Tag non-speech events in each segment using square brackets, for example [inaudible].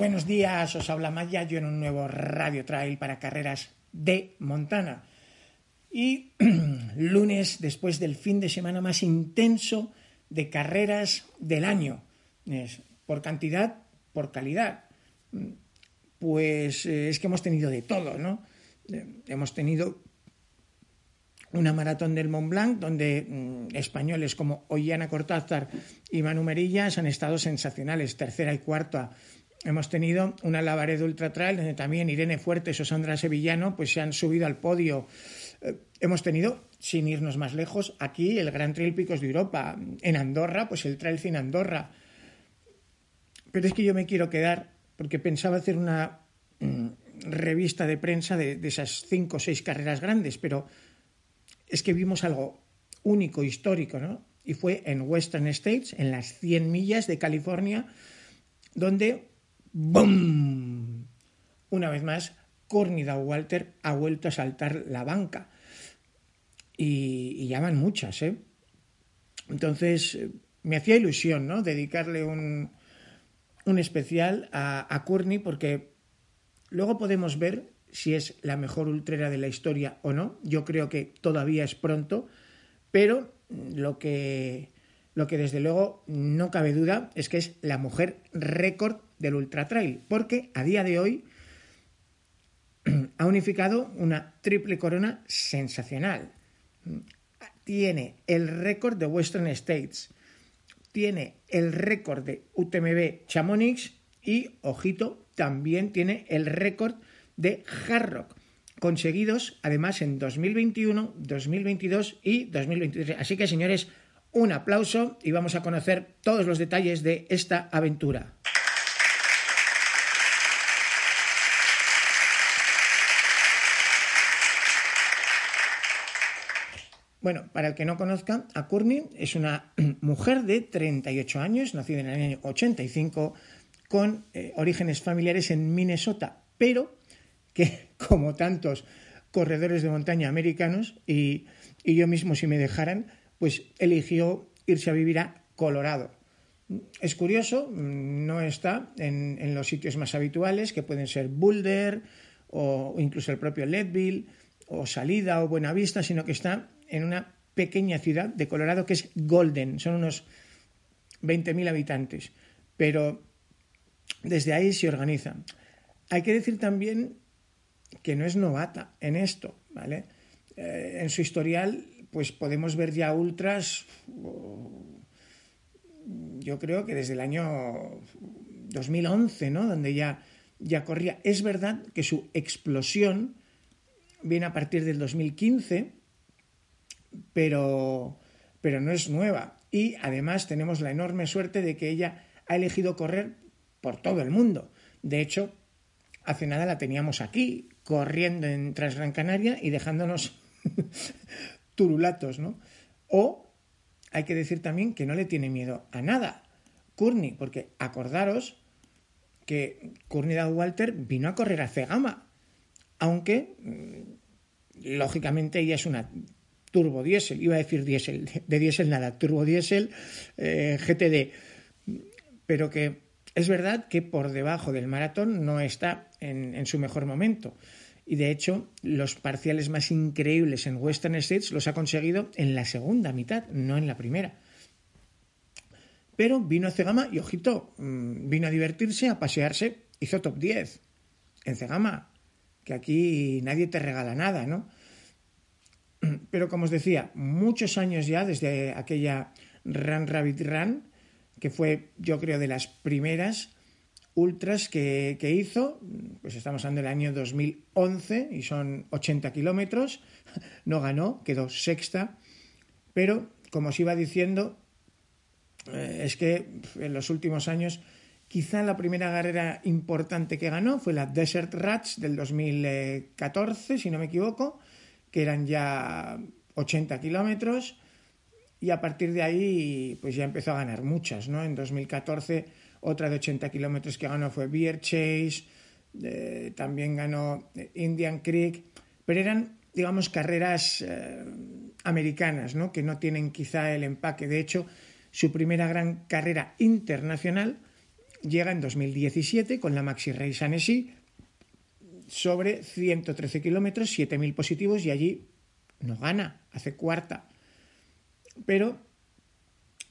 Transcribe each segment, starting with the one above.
Buenos días, os habla Maya, yo en un nuevo Radio Trail para carreras de Montana. Y [clears throat] lunes, después del fin de semana más intenso de carreras del año, por cantidad, por calidad. Pues eh, es que hemos tenido de todo, ¿no? Eh, hemos tenido una maratón del Mont Blanc, donde mm, españoles como Ollana Cortázar y Manu Merillas han estado sensacionales, tercera y cuarta. Hemos tenido una Lavaredo Ultra Trail, donde también Irene Fuertes o Sandra Sevillano pues, se han subido al podio. Eh, hemos tenido, sin irnos más lejos, aquí el Gran Trail Picos de Europa. En Andorra, pues el Trail Sin Andorra. Pero es que yo me quiero quedar, porque pensaba hacer una mm, revista de prensa de, de esas cinco o seis carreras grandes, pero es que vimos algo único, histórico, ¿no? Y fue en Western States, en las 100 millas de California, donde ¡bum! Una vez más, Courtney Walter ha vuelto a saltar la banca. Y, llaman muchas, ¿eh? Entonces, me hacía ilusión, ¿no? Dedicarle un, un especial a, a Courtney porque luego podemos ver si es la mejor ultrera de la historia o no. Yo creo que todavía es pronto, pero lo que, lo que desde luego no cabe duda es que es la mujer récord del ultra trail, porque a día de hoy [clears throat] ha unificado una triple corona sensacional. Tiene el récord de Western States, tiene el récord de UTMB Chamonix y, ojito, también tiene el récord de hard rock, conseguidos además en 2021, 2022 y 2023. Así que, señores, un aplauso y vamos a conocer todos los detalles de esta aventura. Bueno, para el que no conozca, a Courtney es una [clears throat] mujer de 38 años, nacida en el año 85, con eh, orígenes familiares en Minnesota, pero que, [laughs] como tantos corredores de montaña americanos, y, yo mismo si me dejaran, pues eligió irse a vivir a Colorado. Es curioso, no está en, los sitios más habituales, que pueden ser Boulder o incluso el propio Leadville o Salida o Buenavista, sino que está en una pequeña ciudad de Colorado que es Golden, son unos 20.000 habitantes, pero desde ahí se organiza. Hay que decir también que no es novata en esto, ¿vale? Eh, en su historial, pues podemos ver ya ultras, yo creo que desde el año 2011, ¿no? Donde ya, ya corría. Es verdad que su explosión viene a partir del 2015, pero, pero no es nueva. Y además tenemos la enorme suerte de que ella ha elegido correr por todo el mundo. De hecho, hace nada la teníamos aquí, corriendo en tras Gran Canaria y dejándonos [laughs] turulatos, ¿no? O hay que decir también que no le tiene miedo a nada, Courtney, porque acordaros que Courtney Walter vino a correr a Cegama, aunque mm, lógicamente ella es una turbo diésel, iba a decir diésel, de diésel nada, turbo diésel eh, GTD, pero que es verdad que por debajo del maratón no está en su mejor momento. Y de hecho, los parciales más increíbles en Western States los ha conseguido en la segunda mitad, no en la primera. Pero vino a Cegama y, ojito, mm, vino a divertirse, a pasearse, hizo top 10 en Cegama, que aquí nadie te regala nada, ¿no? Pero como os decía, muchos años ya desde aquella Run Rabbit Run, que fue, yo creo, de las primeras, ultras que, hizo, pues estamos hablando del año 2011 y son 80 kilómetros, no ganó, quedó sexta, pero como os iba diciendo, eh, es que en los últimos años quizá la primera carrera importante que ganó fue la Desert Rats del 2014, si no me equivoco, que eran ya 80 kilómetros y a partir de ahí pues ya empezó a ganar muchas, ¿no? En 2014 otra de 80 kilómetros que ganó fue Beer Chase, también ganó eh, Indian Creek, pero eran, digamos, carreras eh, americanas, ¿no? que no tienen quizá el empaque. De hecho, su primera gran carrera internacional llega en 2017 con la Maxi Race Annecy sobre 113 kilómetros, 7.000 positivos y allí no gana, hace cuarta. Pero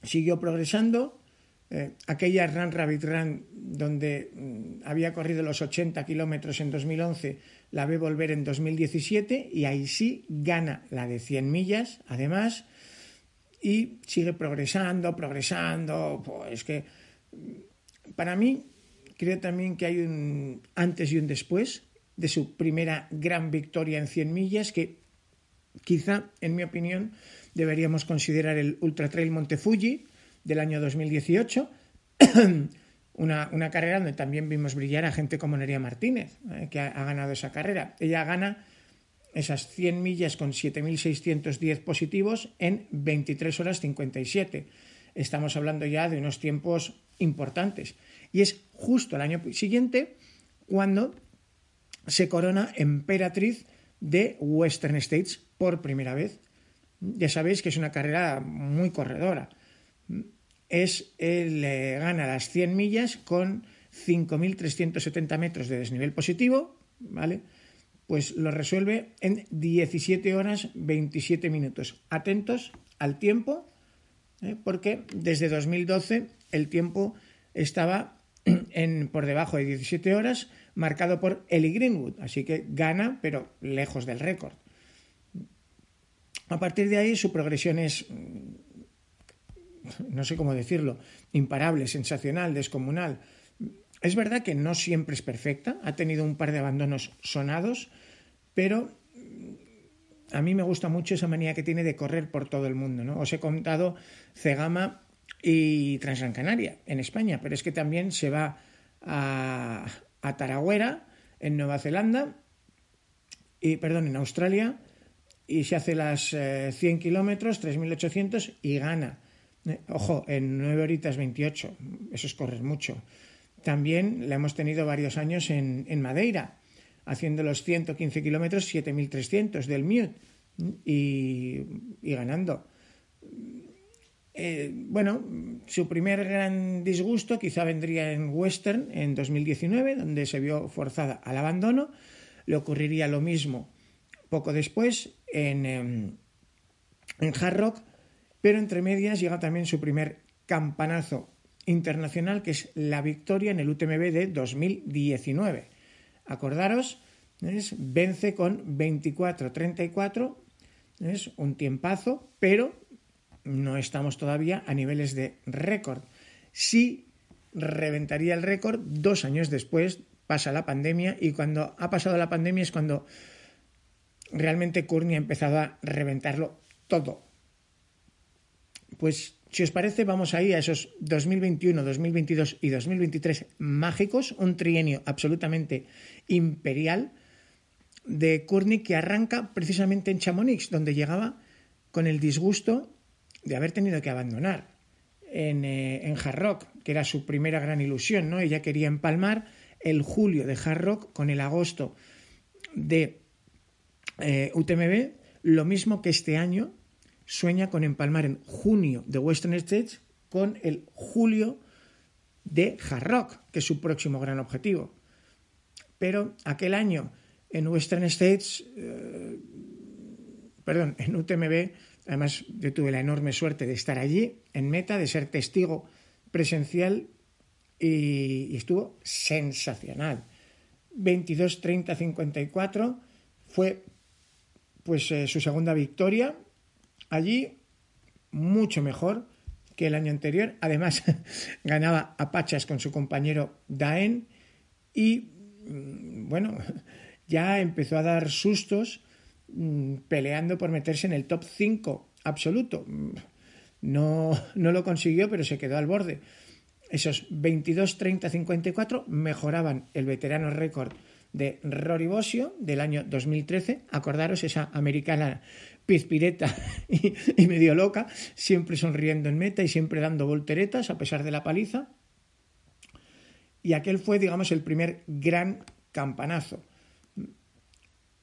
siguió progresando. Eh, aquella Run Rabbit Run donde mm, había corrido los 80 kilómetros en 2011, la ve volver en 2017 y ahí sí gana la de 100 millas, además, y sigue progresando, progresando. Pues que mm, para mí creo también que hay un antes y un después de su primera gran victoria en 100 millas que quizá, en mi opinión, deberíamos considerar el Ultra Trail Monte Fuji del año 2018, [coughs] una, una, carrera donde también vimos brillar a gente como Nerea Martínez, eh, que ha, ha, ganado esa carrera. Ella gana esas 100 millas con 7.610 positivos en 23 horas 57. Estamos hablando ya de unos tiempos importantes. Y es justo el año siguiente cuando se corona emperatriz de Western States por primera vez. Ya sabéis que es una carrera muy corredora. Es, él gana las 100 millas con 5.370 metros de desnivel positivo, ¿vale? Pues lo resuelve en 17 horas 27 minutos. Atentos al tiempo, ¿eh? porque desde 2012 el tiempo estaba [clears throat] en, por debajo de 17 horas, marcado por Ellie Greenwood, así que gana, pero lejos del récord. A partir de ahí su progresión es, mm, no sé cómo decirlo, imparable, sensacional, descomunal. Es verdad que no siempre es perfecta, ha tenido un par de abandonos sonados, pero mm, a mí me gusta mucho esa manía que tiene de correr por todo el mundo. ¿no? Os he contado Cegama y Transgran Canaria en España, pero es que también se va a, a Taragüera en Nueva Zelanda y perdón en Australia y se hace las 100 eh, kilómetros, 3.800 y gana. Eh, ojo, en 9 horitas 28, eso es correr mucho. También la hemos tenido varios años en, en Madeira, haciendo los 115 kilómetros, 7.300 del Mute y, y ganando. Eh, bueno, su primer gran disgusto quizá vendría en Western en 2019, donde se vio forzada al abandono. Le ocurriría lo mismo poco después en, em, en Hard Rock, pero entre medias llega también su primer campanazo internacional, que es la victoria en el UTMB de 2019. Acordaros, es, vence con 24-34, es un tiempazo, pero no estamos todavía a niveles de récord. Sí reventaría el récord dos años después, pasa la pandemia, y cuando ha pasado la pandemia es cuando realmente Courtney ha empezado a reventarlo todo. Pues si os parece, vamos ahí a esos 2021, 2022 y 2023 mágicos, un trienio absolutamente imperial de Courtney que arranca precisamente en Chamonix, donde llegaba con el disgusto de haber tenido que abandonar en, eh, en Hard Rock, que era su primera gran ilusión, ¿no? Ella quería empalmar el julio de Hard Rock con el agosto de eh, UTMB, lo mismo que este año sueña con empalmar en junio de Western States con el julio de Hard Rock, que es su próximo gran objetivo. Pero aquel año en Western States, eh, perdón, en UTMB, además yo tuve la enorme suerte de estar allí en meta, de ser testigo presencial y, estuvo sensacional. 22, 30, 54 fue pues eh, su segunda victoria allí mucho mejor que el año anterior. Además, [laughs] ganaba a Pachas con su compañero Daen y, mm, bueno, [laughs] ya empezó a dar sustos peleando por meterse en el top 5 absoluto. No, no lo consiguió, pero se quedó al borde. Esos 22, 30, 54 mejoraban el veterano récord de Rory Bosio del año 2013. Acordaros esa americana pizpireta [laughs] y, y medio loca, siempre sonriendo en meta y siempre dando volteretas a pesar de la paliza. Y aquel fue, digamos, el primer gran campanazo.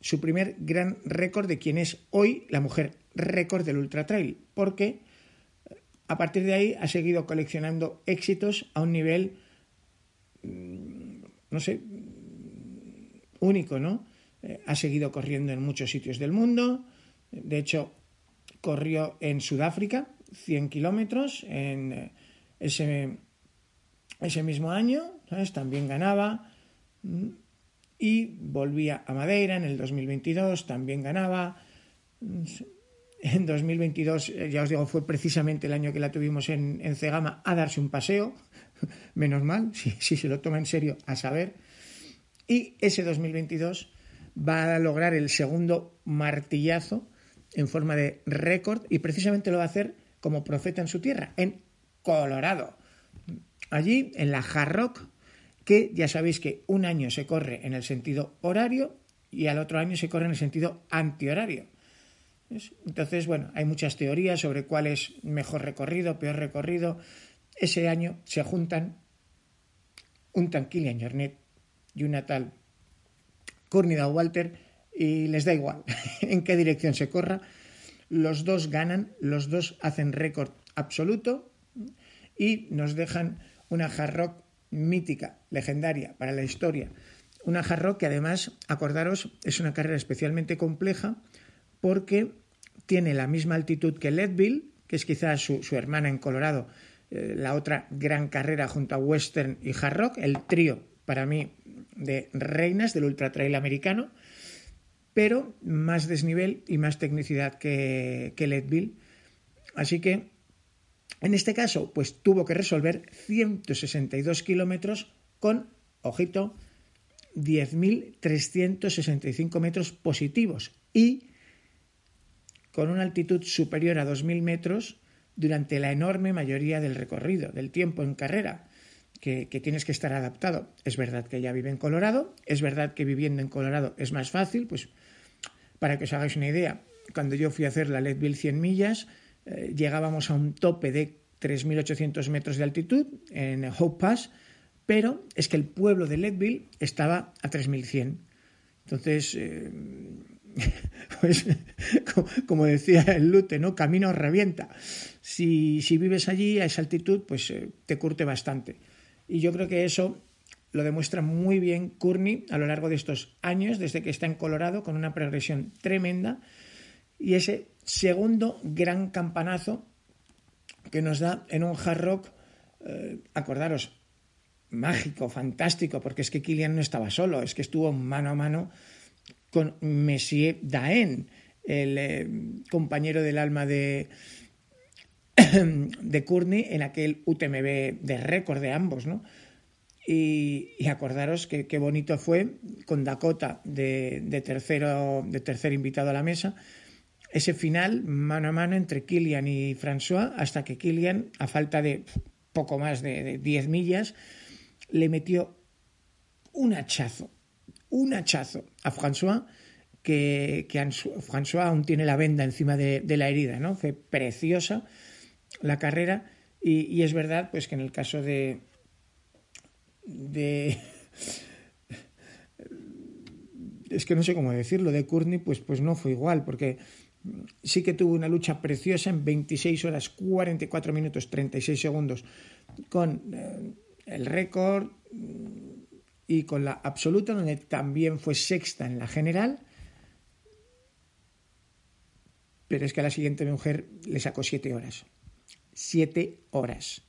Su primer gran récord de quien es hoy la mujer récord del Ultra Trail, porque a partir de ahí ha seguido coleccionando éxitos a un nivel mm, no sé, único, ¿no? Eh, ha seguido corriendo en muchos sitios del mundo. De hecho, corrió en Sudáfrica 100 kilómetros en eh, ese, ese mismo año, ¿sabes? También ganaba. Y volvía a Madeira en el 2022, también ganaba. En 2022, eh, ya os digo, fue precisamente el año que la tuvimos en, en Cegama a darse un paseo, [laughs] menos mal, [laughs] si, si se lo toma en serio, a saber. Y ese 2022 va a lograr el segundo martillazo en forma de récord y precisamente lo va a hacer como profeta en su tierra, en Colorado. Allí, en la Hard Rock, que ya sabéis que un año se corre en el sentido horario y al otro año se corre en el sentido antihorario. Entonces, bueno, hay muchas teorías sobre cuál es mejor recorrido, peor recorrido. Ese año se juntan un Kilian Jornet y una tal Courtney Walter y les da igual [laughs] en qué dirección se corra. Los dos ganan, los dos hacen récord absoluto y nos dejan una hard rock mítica, legendaria para la historia. Una hard rock que además, acordaros, es una carrera especialmente compleja porque tiene la misma altitud que Leadville, que es quizás su, hermana en Colorado, eh, la otra gran carrera junto a Western y Hard Rock, el trío para mí de reinas del ultra trail americano, pero más desnivel y más tecnicidad que, que Leadville. Así que en este caso, pues tuvo que resolver 162 kilómetros con, ojito, 10.365 metros positivos y con una altitud superior a 2.000 metros durante la enorme mayoría del recorrido, del tiempo en carrera, que, tienes que estar adaptado. Es verdad que ella vive en Colorado, es verdad que viviendo en Colorado es más fácil, pues para que os hagáis una idea, cuando yo fui a hacer la Leadville 100 millas, eh, llegábamos a un tope de 3.800 metros de altitud en Hope Pass, pero es que el pueblo de Leadville estaba a 3.100. Entonces, eh, [laughs] pues, como decía el Lute, ¿no? Camino revienta. Si, si, vives allí a esa altitud, pues eh, te curte bastante. Y yo creo que eso lo demuestra muy bien Courtney a lo largo de estos años, desde que está en Colorado, con una progresión tremenda. Y ese segundo gran campanazo que nos da en un hard rock, eh, acordaros, mágico, fantástico, porque es que Kilian no estaba solo, es que estuvo mano a mano con Messier Daen, el eh, compañero del alma de, [coughs] de Courtney en aquel UTMB de récord de ambos, ¿no? Y, acordaros que qué bonito fue con Dakota de, de, tercero, de tercer invitado a la mesa, ese final mano a mano entre Kilian y François, hasta que Kilian, a falta de poco más de 10 millas, le metió un hachazo, un hachazo a François, que, que François aún tiene la venda encima de, la herida, ¿no? Fue preciosa la carrera y, y, es verdad pues que en el caso de, de es que no sé cómo decirlo, de Courtney, pues, pues no fue igual, porque sí que tuvo una lucha preciosa en 26 horas 44 minutos 36 segundos con eh, el récord mm, y con la absoluta donde también fue sexta en la general. Pero es que a la siguiente mujer le sacó 7 horas 7 horas.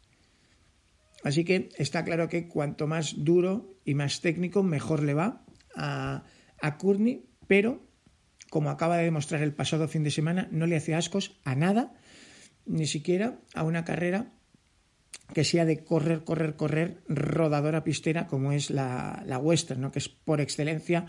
Así que está claro que cuanto más duro y más técnico mejor le va a, a Courtney pero como acaba de demostrar el pasado fin de semana, no le hace ascos a nada, ni siquiera a una carrera que sea de correr, correr, correr, rodadora pistera, como es la, la Western, ¿no? que es por excelencia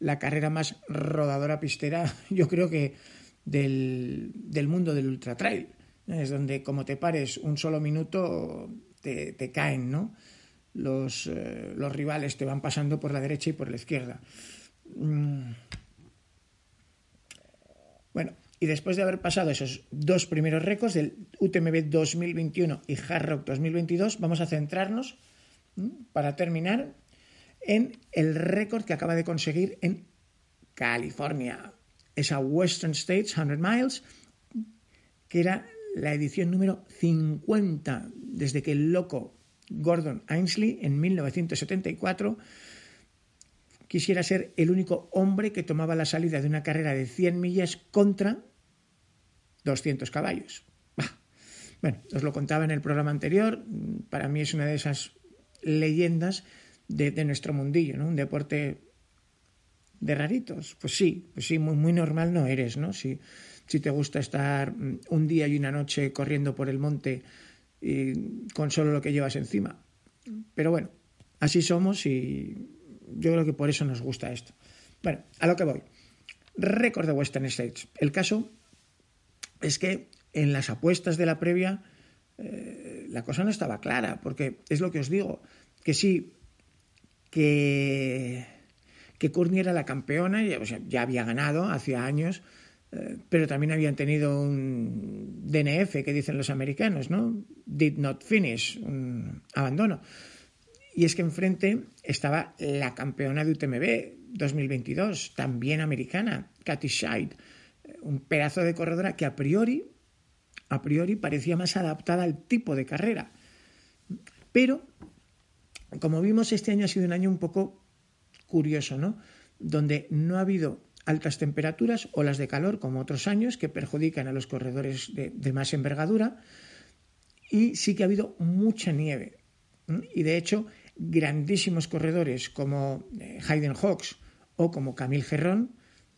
la carrera más rodadora pistera, [laughs] yo creo que del, del mundo del ultra trail. Es donde, como te pares un solo minuto, te, caen, ¿no? Los, eh, los, rivales te van pasando por la derecha y por la izquierda. Mm bueno, y después de haber pasado esos dos primeros récords del UTMB 2021 y Hard Rock 2022, vamos a centrarnos, para terminar, en el récord que acaba de conseguir en California, esa Western States 100 Miles, que era la edición número 50, desde que el loco Gordon Ainsley en 1974 quisiera ser el único hombre que tomaba la salida de una carrera de 100 millas contra 200 caballos. Bueno, os lo contaba en el programa anterior, para mí es una de esas leyendas de, nuestro mundillo, ¿no? Un deporte de raritos. Pues sí, pues sí, muy, muy normal no eres, ¿no? Si, si te gusta estar mm, un día y una noche corriendo por el monte y con solo lo que llevas encima. Pero bueno, así somos y yo creo que por eso nos gusta esto. Bueno, a lo que voy. Récord de Western States. El caso es que en las apuestas de la previa eh, la cosa no estaba clara, porque es lo que os digo, que sí, que, que Courtney era la campeona, ya, ya había ganado hacía años, eh, pero también habían tenido un DNF, que dicen los americanos, ¿no? Did not finish, un abandono. Y es que enfrente estaba la campeona de UTMB 2022, también americana, Katy Scheid, un pedazo de corredora que a priori, a priori parecía más adaptada al tipo de carrera. Pero, como vimos, este año ha sido un año un poco curioso, ¿no? Donde no ha habido altas temperaturas, olas de calor, como otros años, que perjudican a los corredores de más envergadura, y sí que ha habido mucha nieve. Y de hecho, grandísimos corredores como eh, Hayden Hawks o como Camille Gerrón,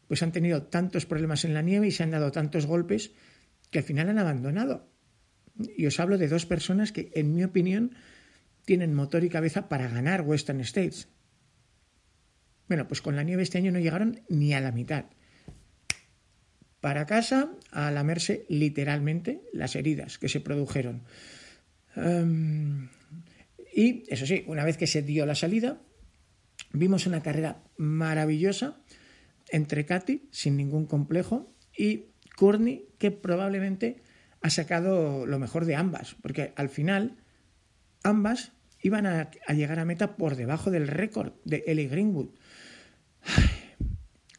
pues han tenido tantos problemas en la nieve y se han dado tantos golpes que al final han abandonado. Y os hablo de dos personas que, en mi opinión, tienen motor y cabeza para ganar Western States. Bueno, pues con la nieve este año no llegaron ni a la mitad. Para casa, a lamerse literalmente las heridas que se produjeron. Em, y eso sí, una vez que se dio la salida, vimos una carrera maravillosa entre Katy, sin ningún complejo, y Courtney, que probablemente ha sacado lo mejor de ambas, porque al final ambas iban a, llegar a meta por debajo del récord de Ellie Greenwood.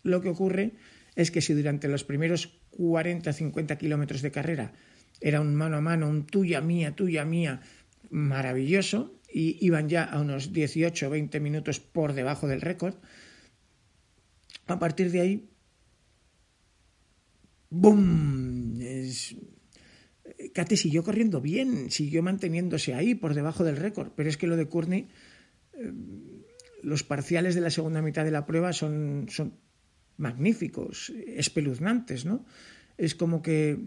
Lo que ocurre es que si durante los primeros 40-50 kilómetros de carrera era un mano a mano, un tuya mía, tuya mía, maravilloso, y iban ya a unos 18 o 20 minutos por debajo del récord. A partir de ahí, ¡boom! Es... Kate siguió corriendo bien, siguió manteniéndose ahí por debajo del récord, pero es que lo de Courtney, eh, los parciales de la segunda mitad de la prueba son, son magníficos, espeluznantes, ¿no? Es como que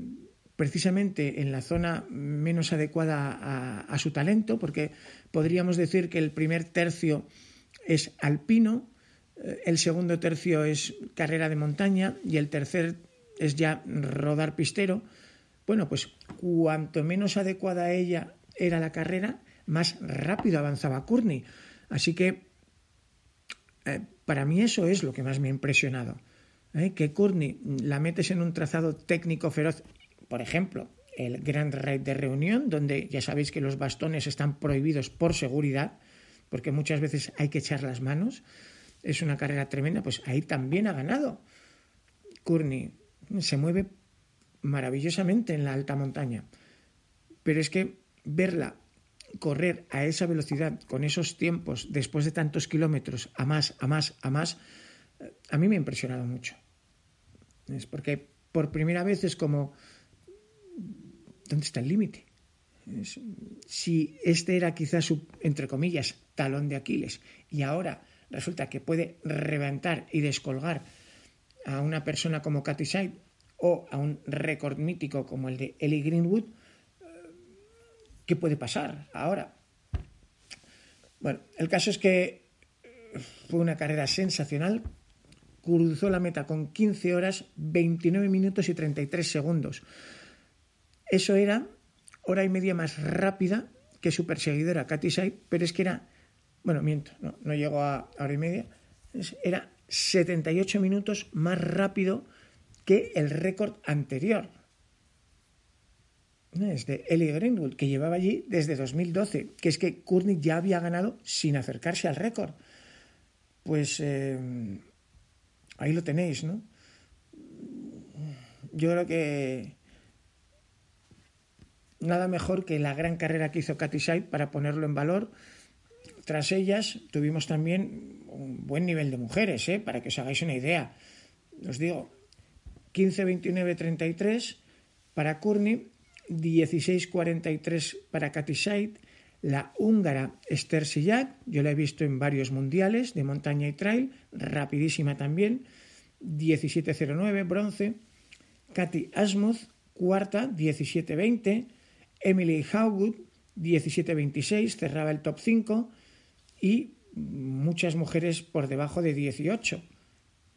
precisamente en la zona menos adecuada a, su talento, porque podríamos decir que el primer tercio es alpino, eh, el segundo tercio es carrera de montaña y el tercer es ya rodar pistero. Bueno, pues cuanto menos adecuada ella era la carrera, más rápido avanzaba Courtney. Así que eh, para mí eso es lo que más me ha impresionado. ¿eh? Que Courtney la metes en un trazado técnico feroz por ejemplo, el Grand Raid de Reunión, donde ya sabéis que los bastones están prohibidos por seguridad, porque muchas veces hay que echar las manos. Es una carrera tremenda, pues ahí también ha ganado. Courtney se mueve maravillosamente en la alta montaña. Pero es que verla correr a esa velocidad, con esos tiempos, después de tantos kilómetros, a más, a más, a más, a mí me ha impresionado mucho. Es porque por primera vez es como ¿dónde está el límite? Si este era quizás su, entre comillas, talón de Aquiles y ahora resulta que puede reventar y descolgar a una persona como Katy Side o a un récord mítico como el de Ellie Greenwood, ¿qué puede pasar ahora? Bueno, el caso es que fue una carrera sensacional, cruzó la meta con 15 horas, 29 minutos y 33 segundos. Eso era hora y media más rápida que su perseguidora Katy Sai, pero es que era, bueno, miento, no, no llegó a hora y media, era 78 minutos más rápido que el récord anterior. Es de Ellie Greenwood, que llevaba allí desde 2012, que es que Courtney ya había ganado sin acercarse al récord. Pues eh, ahí lo tenéis, ¿no? Yo creo que nada mejor que la gran carrera que hizo Katy Side para ponerlo en valor. Tras ellas tuvimos también un buen nivel de mujeres, ¿eh? para que os hagáis una idea. Os digo, 15, 29, 33 para Courtney, 16, 43 para Katy Side, la húngara Esther yo la he visto en varios mundiales de montaña y trail, rapidísima también, 17.09 bronce, Katy Asmuth, cuarta, 17.20, Emily Howwood, 17.26, cerraba el top 5 y muchas mujeres por debajo de 18.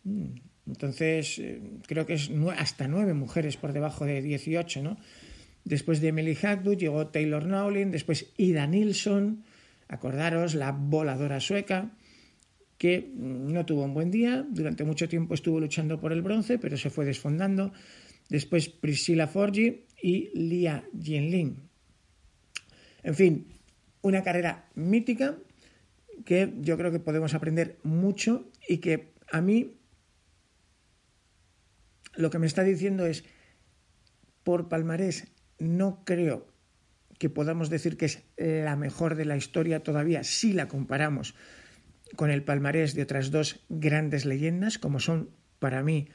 Mm, entonces, eh, creo que es hasta nueve mujeres por debajo de 18, ¿no? Después de Emily Hagwood llegó Taylor Nowlin, después Ida Nilsson, acordaros, la voladora sueca, que no tuvo un buen día, durante mucho tiempo estuvo luchando por el bronce, pero se fue desfondando. Después Priscilla Forgi y Lia Jianling. En fin, una carrera mítica que yo creo que podemos aprender mucho y que a mí lo que me está diciendo es, por palmarés, no creo que podamos decir que es la mejor de la historia todavía si la comparamos con el palmarés de otras dos grandes leyendas, como son para mí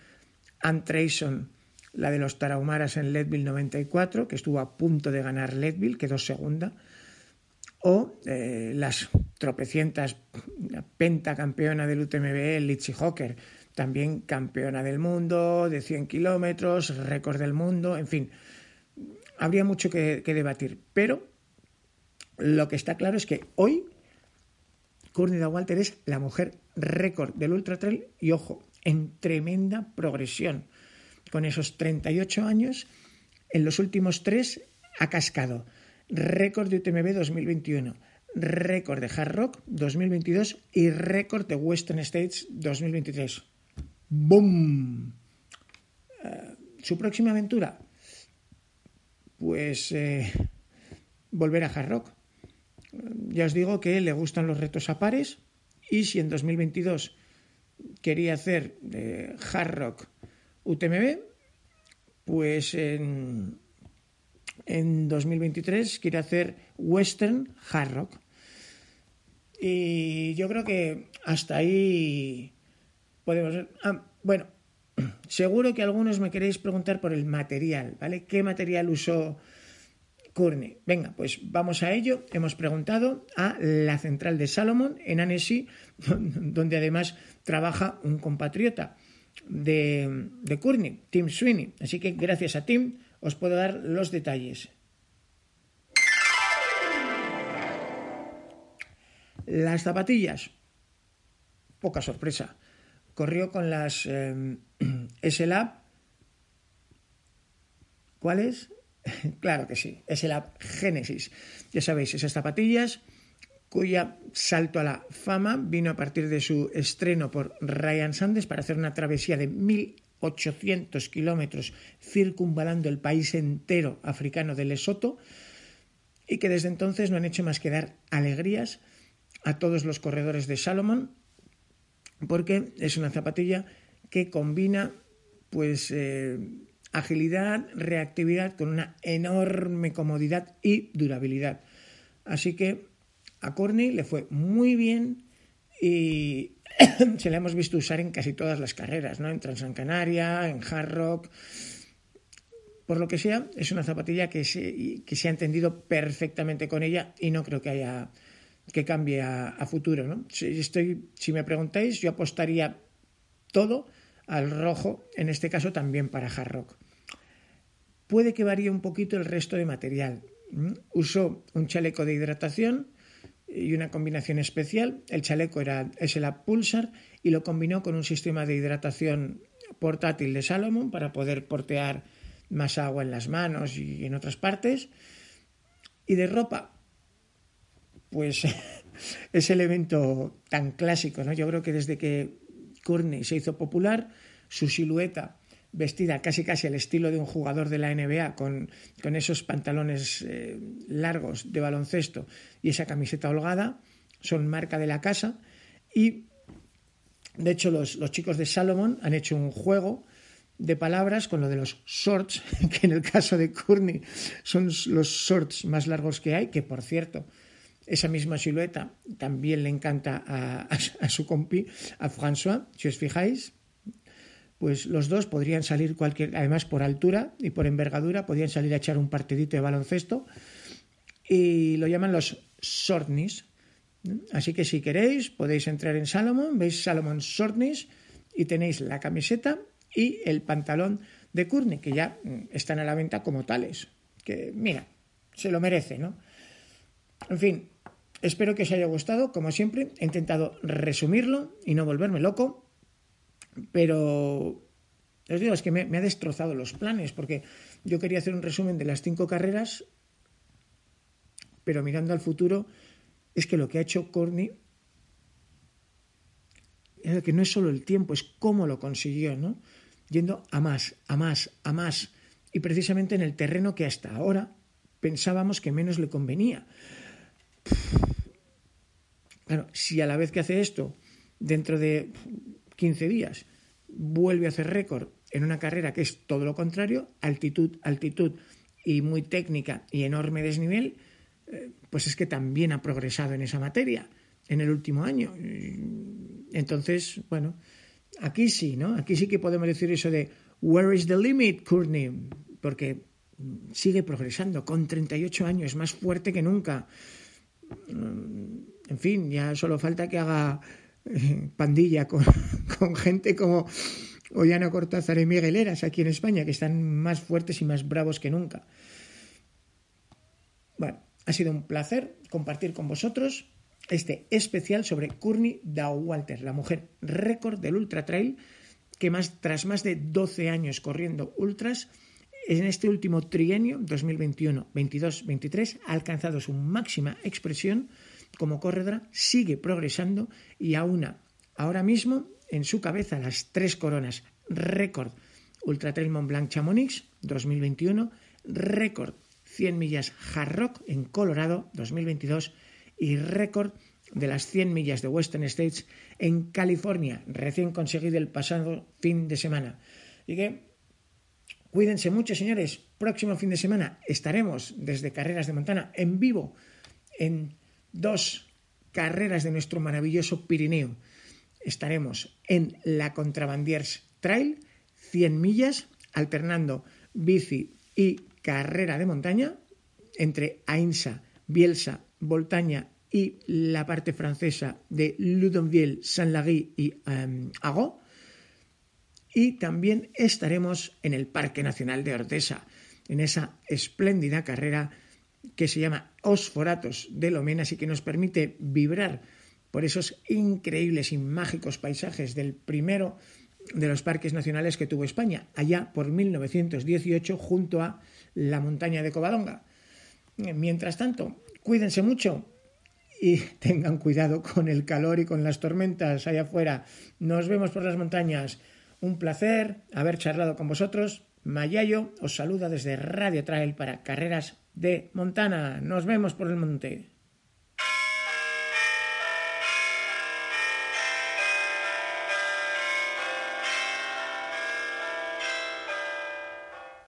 Ann Trayson, la de los Tarahumaras en Leadville 94, que estuvo a punto de ganar Leadville, quedó segunda, o eh, las tropecientas pentacampeona del UTMB, Litzy Hocker, también campeona del mundo de 100 kilómetros, récord del mundo, en fin, habría mucho que, debatir. Pero lo que está claro es que hoy Courtney Walter es la mujer récord del Ultra Trail y, ojo, en tremenda progresión. Con esos 38 años, en los últimos tres ha cascado récord de UTMB 2021, récord de Hard Rock 2022 y récord de Western States 2023. ¡Bum! Eh, su próxima aventura, pues eh, volver a Hard Rock. Ya os digo que le gustan los retos a pares y si en 2022 quería hacer eh, Hard Rock UTMB, pues en, en 2023 quiere hacer Western Hard Rock. Y yo creo que hasta ahí podemos... Ah, bueno, [clears throat] seguro que algunos me queréis preguntar por el material, ¿vale? ¿Qué material usó Courtney? Venga, pues vamos a ello. Hemos preguntado a la central de Salomon en Annecy, [laughs] donde además trabaja un compatriota de, de Courtney, Tim Sweeney. Así que gracias a Tim os puedo dar los detalles. Las zapatillas, poca sorpresa corrió con las eh. [clears throat] ¿Cuáles? [laughs] claro que sí, S-Lab Genesis. Ya sabéis, esas zapatillas cuya salto a la fama vino a partir de su estreno por Ryan Sanders para hacer una travesía de 1.800 kilómetros circunvalando el país entero africano de Lesoto y que desde entonces no han hecho más que dar alegrías a todos los corredores de Salomon porque es una zapatilla que combina pues eh, agilidad, reactividad con una enorme comodidad y durabilidad. Así que a Courtney le fue muy bien y [coughs] se la hemos visto usar en casi todas las carreras, ¿no? En Transan Canaria, en Hard Rock. Por lo que sea, es una zapatilla que se, que se ha entendido perfectamente con ella y no creo que haya que cambie a, futuro. ¿no? Si, estoy, si me preguntáis, yo apostaría todo al rojo, en este caso también para hard rock. Puede que varíe un poquito el resto de material. Usó un chaleco de hidratación y una combinación especial. El chaleco era es el Pulsar y lo combinó con un sistema de hidratación portátil de Salomon para poder portear más agua en las manos y en otras partes. Y de ropa, pues [laughs] ese elemento tan clásico, ¿no? Yo creo que desde que Courtney se hizo popular, su silueta vestida casi casi al estilo de un jugador de la NBA, con, esos pantalones eh, largos de baloncesto y esa camiseta holgada, son marca de la casa. Y de hecho, los, chicos de Salomon han hecho un juego de palabras con lo de los shorts, [laughs] que en el caso de Courtney son los shorts más largos que hay, que por cierto, esa misma silueta también le encanta a, su compi, a François, si os fijáis, pues los dos podrían salir cualquier, además por altura y por envergadura, podrían salir a echar un partidito de baloncesto y lo llaman los shortnies. Así que si queréis podéis entrar en Salomon, veis Salomon shortnies y tenéis la camiseta y el pantalón de Courtney, que ya mm, están a la venta como tales. Que mira, se lo merece, ¿no? En fin, espero que os haya gustado. Como siempre, he intentado resumirlo y no volverme loco, pero os digo, es que me, ha destrozado los planes, porque yo quería hacer un resumen de las cinco carreras, pero mirando al futuro, es que lo que ha hecho Courtney es que no es solo el tiempo, es cómo lo consiguió, ¿no? Yendo a más, a más, a más. Y precisamente en el terreno que hasta ahora pensábamos que menos le convenía. Claro, si a la vez que hace esto, dentro de 15 días, vuelve a hacer récord en una carrera que es todo lo contrario, altitud, altitud y muy técnica y enorme desnivel, eh, pues es que también ha progresado en esa materia en el último año. Entonces, bueno, aquí sí, ¿no? Aquí sí que podemos decir eso de Where is the limit, Courtney? Porque sigue progresando con 38 años, más fuerte que nunca. Mm, en fin, ya solo falta que haga [laughs] pandilla [laughs] con, gente como Ollana Cortázar y Miguel Eras aquí en España, que están más fuertes y más bravos que nunca. Bueno, ha sido un placer compartir con vosotros este especial sobre Courtney Walter, la mujer récord del Ultra Trail, que más, tras más de 12 años corriendo ultras, en este último trienio, 2021, 22, 23, ha alcanzado su máxima expresión como corredora, sigue progresando y aúna ahora mismo en su cabeza las tres coronas récord Ultra Mont Blanc Chamonix 2021, récord 100 millas Hard Rock en Colorado 2022 y récord de las 100 millas de Western States en California, recién conseguido el pasado fin de semana. Y que cuídense mucho, señores. Próximo fin de semana estaremos desde Carreras de Montana en vivo en dos carreras de nuestro maravilloso Pirineo. Estaremos en la Contrabandiers Trail, 100 millas, alternando bici y carrera de montaña entre Ainsa, Bielsa, Voltaña y la parte francesa de Ludonville, Saint-Lary y um, Y también estaremos en el Parque Nacional de Ortesa, en esa espléndida carrera que se llama Osforatos de Lomenas y que nos permite vibrar por esos increíbles y mágicos paisajes del primero de los parques nacionales que tuvo España, allá por 1918 junto a la montaña de Covadonga. Mientras tanto, cuídense mucho y [laughs] tengan cuidado con el calor y con las tormentas allá afuera. Nos vemos por las montañas. Un placer haber charlado con vosotros. Mayayo os saluda desde Radio Trail para Carreras de Montana. Nos vemos por el monte.